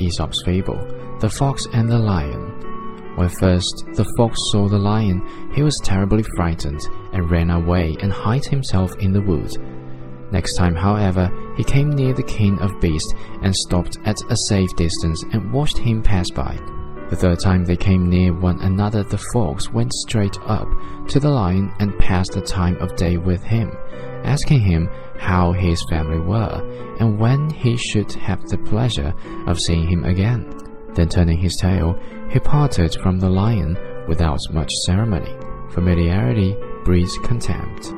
Aesop's fable, The Fox and the Lion. When first the fox saw the lion, he was terribly frightened and ran away and hid himself in the wood. Next time, however, he came near the king of beasts and stopped at a safe distance and watched him pass by. The third time they came near one another, the fox went straight up to the lion and passed the time of day with him, asking him how his family were and when he should have the pleasure of seeing him again. Then turning his tail, he parted from the lion without much ceremony. Familiarity breeds contempt.